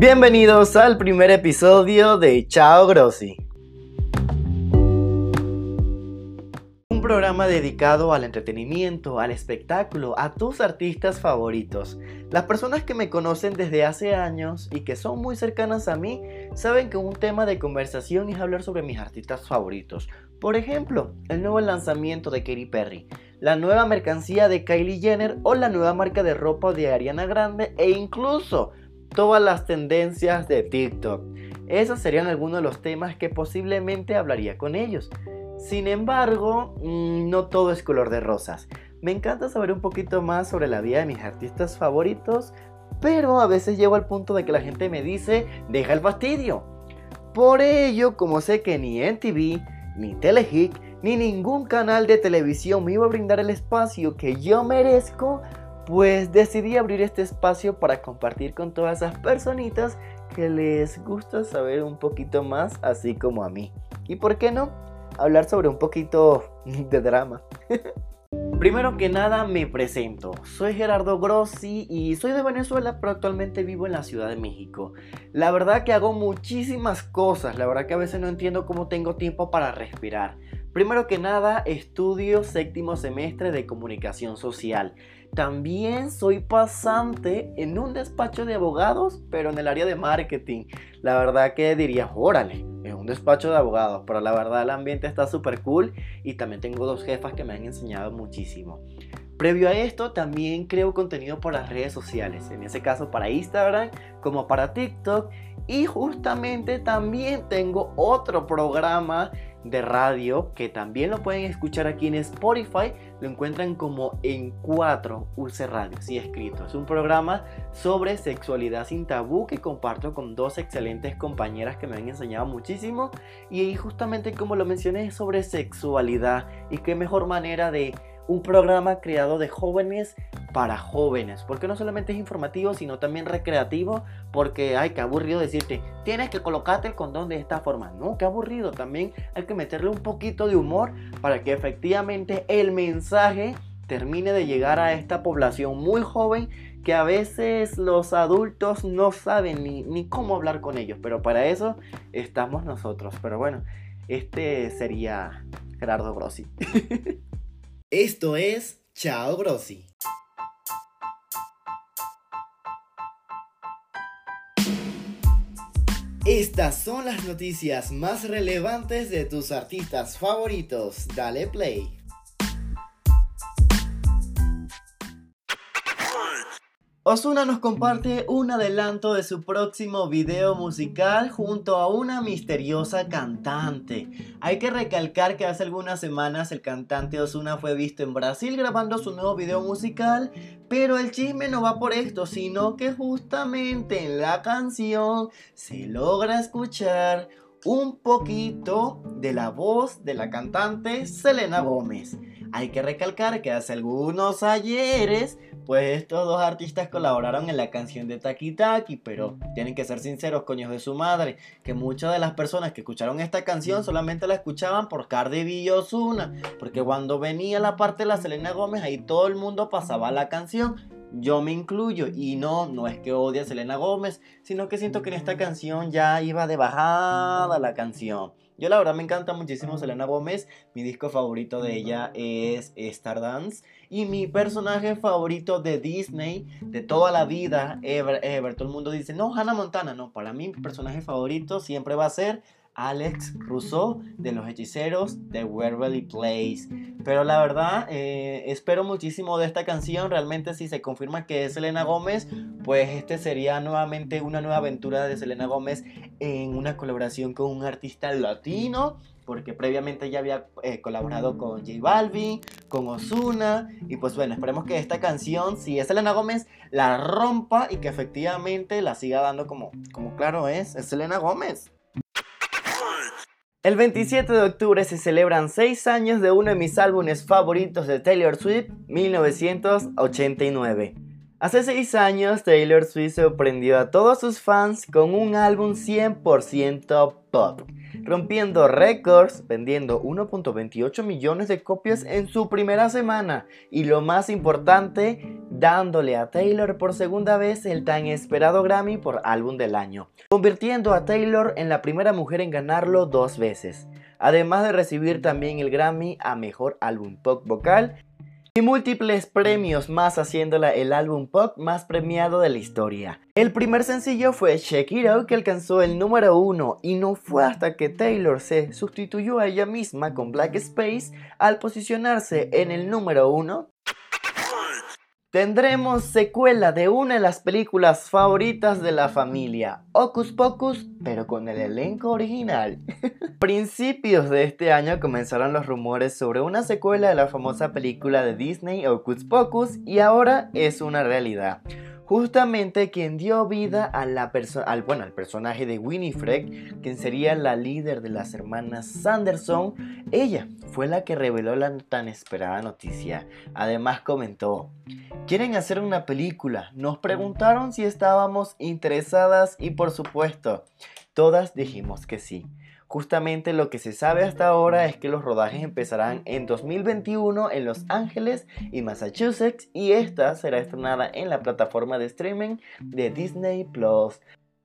Bienvenidos al primer episodio de Chao Grossi. Un programa dedicado al entretenimiento, al espectáculo, a tus artistas favoritos. Las personas que me conocen desde hace años y que son muy cercanas a mí saben que un tema de conversación es hablar sobre mis artistas favoritos. Por ejemplo, el nuevo lanzamiento de Katy Perry, la nueva mercancía de Kylie Jenner o la nueva marca de ropa de Ariana Grande e incluso todas las tendencias de TikTok. Esos serían algunos de los temas que posiblemente hablaría con ellos. Sin embargo, mm, no todo es color de rosas. Me encanta saber un poquito más sobre la vida de mis artistas favoritos, pero a veces llego al punto de que la gente me dice, deja el fastidio. Por ello, como sé que ni NTV, ni Telehit, ni ningún canal de televisión me iba a brindar el espacio que yo merezco, pues decidí abrir este espacio para compartir con todas esas personitas que les gusta saber un poquito más, así como a mí. ¿Y por qué no? Hablar sobre un poquito de drama. Primero que nada me presento, soy Gerardo Grossi y soy de Venezuela pero actualmente vivo en la Ciudad de México. La verdad que hago muchísimas cosas, la verdad que a veces no entiendo cómo tengo tiempo para respirar. Primero que nada estudio séptimo semestre de comunicación social. También soy pasante en un despacho de abogados, pero en el área de marketing. La verdad que diría, órale, es un despacho de abogados, pero la verdad el ambiente está súper cool y también tengo dos jefas que me han enseñado muchísimo. Previo a esto, también creo contenido para las redes sociales, en ese caso para Instagram como para TikTok. Y justamente también tengo otro programa de radio que también lo pueden escuchar aquí en Spotify. Lo encuentran como en 4 UC Radio, así escrito. Es un programa sobre sexualidad sin tabú que comparto con dos excelentes compañeras que me han enseñado muchísimo. Y justamente como lo mencioné sobre sexualidad y qué mejor manera de un programa creado de jóvenes para jóvenes, porque no solamente es informativo, sino también recreativo, porque ay, qué aburrido decirte, tienes que colocarte el condón de esta forma. No, qué aburrido, también hay que meterle un poquito de humor para que efectivamente el mensaje termine de llegar a esta población muy joven que a veces los adultos no saben ni, ni cómo hablar con ellos, pero para eso estamos nosotros. Pero bueno, este sería Gerardo Grossi. Esto es Chao Grossi. Estas son las noticias más relevantes de tus artistas favoritos. Dale play. Osuna nos comparte un adelanto de su próximo video musical junto a una misteriosa cantante. Hay que recalcar que hace algunas semanas el cantante Osuna fue visto en Brasil grabando su nuevo video musical, pero el chisme no va por esto, sino que justamente en la canción se logra escuchar un poquito de la voz de la cantante Selena Gómez. Hay que recalcar que hace algunos ayeres pues estos dos artistas colaboraron en la canción de Taki Taki, pero tienen que ser sinceros, coños de su madre, que muchas de las personas que escucharon esta canción solamente la escuchaban por Cardi B y Ozuna, porque cuando venía la parte de la Selena Gómez, ahí todo el mundo pasaba la canción. Yo me incluyo y no, no es que odie a Selena Gómez, sino que siento que en esta canción ya iba de bajada la canción. Yo la verdad me encanta muchísimo Selena Gómez. Mi disco favorito de ella es Stardance. Y mi personaje favorito de Disney de toda la vida, ever, ever. Todo el mundo dice, no, Hannah Montana. No, para mí mi personaje favorito siempre va a ser Alex Rousseau de Los Hechiceros de Waverly Place. Pero la verdad, eh, espero muchísimo de esta canción. Realmente, si se confirma que es Selena Gómez, pues este sería nuevamente una nueva aventura de Selena Gómez en una colaboración con un artista latino. Porque previamente ya había eh, colaborado con J Balvin, con Osuna. Y pues bueno, esperemos que esta canción, si es Selena Gómez, la rompa y que efectivamente la siga dando como, como claro es, es Selena Gómez. El 27 de octubre se celebran 6 años de uno de mis álbumes favoritos de Taylor Swift, 1989. Hace 6 años Taylor Swift sorprendió a todos sus fans con un álbum 100% pop, rompiendo récords, vendiendo 1.28 millones de copias en su primera semana. Y lo más importante, dándole a Taylor por segunda vez el tan esperado Grammy por álbum del año, convirtiendo a Taylor en la primera mujer en ganarlo dos veces, además de recibir también el Grammy a Mejor Álbum Pop Vocal y múltiples premios más haciéndola el álbum pop más premiado de la historia. El primer sencillo fue Shake It Out que alcanzó el número uno y no fue hasta que Taylor se sustituyó a ella misma con Black Space al posicionarse en el número uno Tendremos secuela de una de las películas favoritas de la familia, Ocus Pocus, pero con el elenco original. Principios de este año comenzaron los rumores sobre una secuela de la famosa película de Disney Ocus Pocus y ahora es una realidad justamente quien dio vida a la al, bueno, al personaje de Winifred, quien sería la líder de las hermanas Sanderson, ella fue la que reveló la tan esperada noticia. Además comentó, quieren hacer una película, nos preguntaron si estábamos interesadas y por supuesto, todas dijimos que sí. Justamente lo que se sabe hasta ahora es que los rodajes empezarán en 2021 en Los Ángeles y Massachusetts y esta será estrenada en la plataforma de streaming de Disney Plus.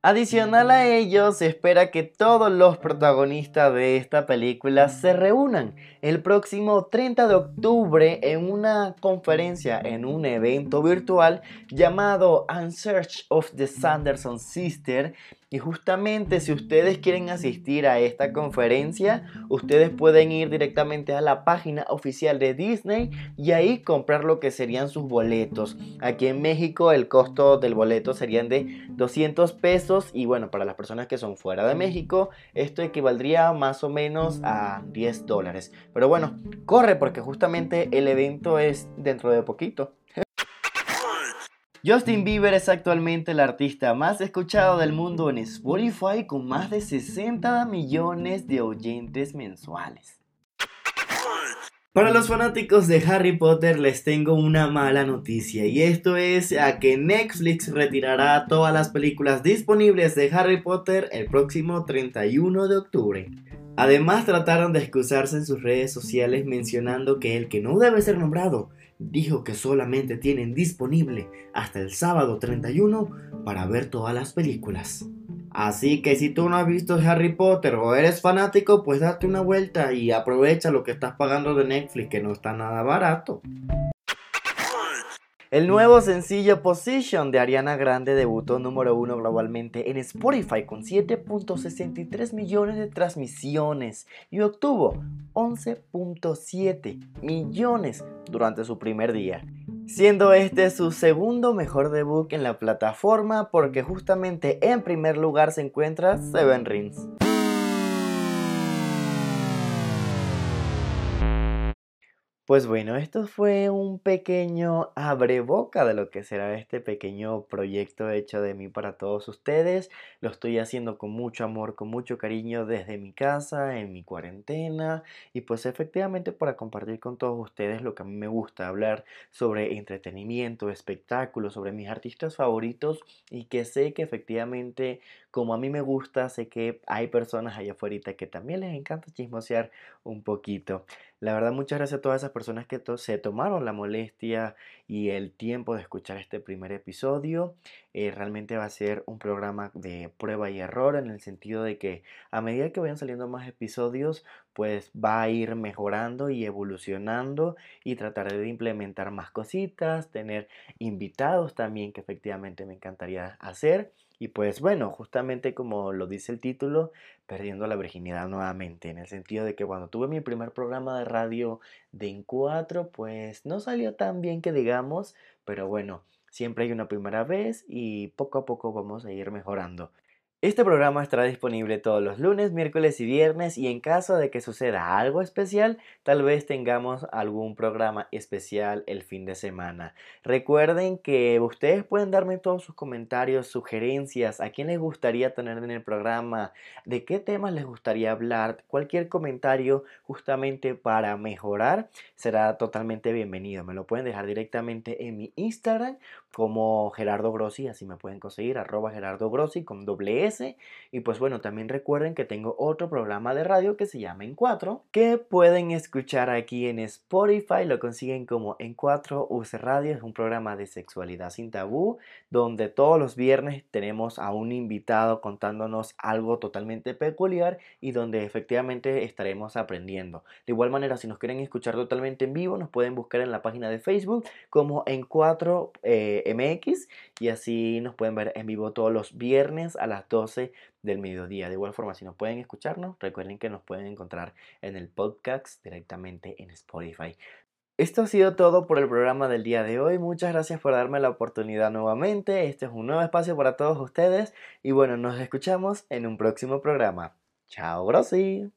Adicional a ello, se espera que todos los protagonistas de esta película se reúnan el próximo 30 de octubre en una conferencia, en un evento virtual llamado Unsearch of the Sanderson Sister, y justamente si ustedes quieren asistir a esta conferencia, ustedes pueden ir directamente a la página oficial de Disney y ahí comprar lo que serían sus boletos. Aquí en México el costo del boleto serían de 200 pesos y bueno, para las personas que son fuera de México, esto equivaldría más o menos a 10 dólares. Pero bueno, corre porque justamente el evento es dentro de poquito. Justin Bieber es actualmente el artista más escuchado del mundo en Spotify con más de 60 millones de oyentes mensuales. Para los fanáticos de Harry Potter les tengo una mala noticia y esto es a que Netflix retirará todas las películas disponibles de Harry Potter el próximo 31 de octubre. Además trataron de excusarse en sus redes sociales mencionando que el que no debe ser nombrado dijo que solamente tienen disponible hasta el sábado 31 para ver todas las películas. Así que si tú no has visto Harry Potter o eres fanático, pues date una vuelta y aprovecha lo que estás pagando de Netflix, que no está nada barato. El nuevo sencillo Position de Ariana Grande debutó número uno globalmente en Spotify con 7.63 millones de transmisiones y obtuvo 11.7 millones durante su primer día, siendo este su segundo mejor debut en la plataforma porque justamente en primer lugar se encuentra Seven Rings. Pues bueno, esto fue un pequeño abreboca de lo que será este pequeño proyecto hecho de mí para todos ustedes. Lo estoy haciendo con mucho amor, con mucho cariño desde mi casa, en mi cuarentena y pues efectivamente para compartir con todos ustedes lo que a mí me gusta hablar sobre entretenimiento, espectáculos, sobre mis artistas favoritos y que sé que efectivamente como a mí me gusta, sé que hay personas allá afuera que también les encanta chismosear un poquito. La verdad, muchas gracias a todas esas personas que se tomaron la molestia y el tiempo de escuchar este primer episodio. Eh, realmente va a ser un programa de prueba y error en el sentido de que a medida que vayan saliendo más episodios, pues va a ir mejorando y evolucionando y trataré de implementar más cositas, tener invitados también que efectivamente me encantaría hacer. Y pues bueno, justamente como lo dice el título, perdiendo la virginidad nuevamente, en el sentido de que cuando tuve mi primer programa de radio de en 4, pues no salió tan bien que digamos, pero bueno, siempre hay una primera vez y poco a poco vamos a ir mejorando. Este programa estará disponible todos los lunes, miércoles y viernes y en caso de que suceda algo especial, tal vez tengamos algún programa especial el fin de semana. Recuerden que ustedes pueden darme todos sus comentarios, sugerencias, a quién les gustaría tener en el programa, de qué temas les gustaría hablar, cualquier comentario justamente para mejorar será totalmente bienvenido. Me lo pueden dejar directamente en mi Instagram como Gerardo Grossi, así me pueden conseguir, arroba Gerardo Grossi con doble S 13. Y pues bueno, también recuerden que tengo otro programa de radio que se llama En 4, que pueden escuchar aquí en Spotify, lo consiguen como En 4 UC Radio, es un programa de sexualidad sin tabú, donde todos los viernes tenemos a un invitado contándonos algo totalmente peculiar y donde efectivamente estaremos aprendiendo. De igual manera, si nos quieren escuchar totalmente en vivo, nos pueden buscar en la página de Facebook como En 4 eh, MX y así nos pueden ver en vivo todos los viernes a las 12 del mediodía. De igual forma, si nos pueden escucharnos, recuerden que nos pueden encontrar en el podcast directamente en Spotify. Esto ha sido todo por el programa del día de hoy. Muchas gracias por darme la oportunidad nuevamente. Este es un nuevo espacio para todos ustedes. Y bueno, nos escuchamos en un próximo programa. Chao, Grossi.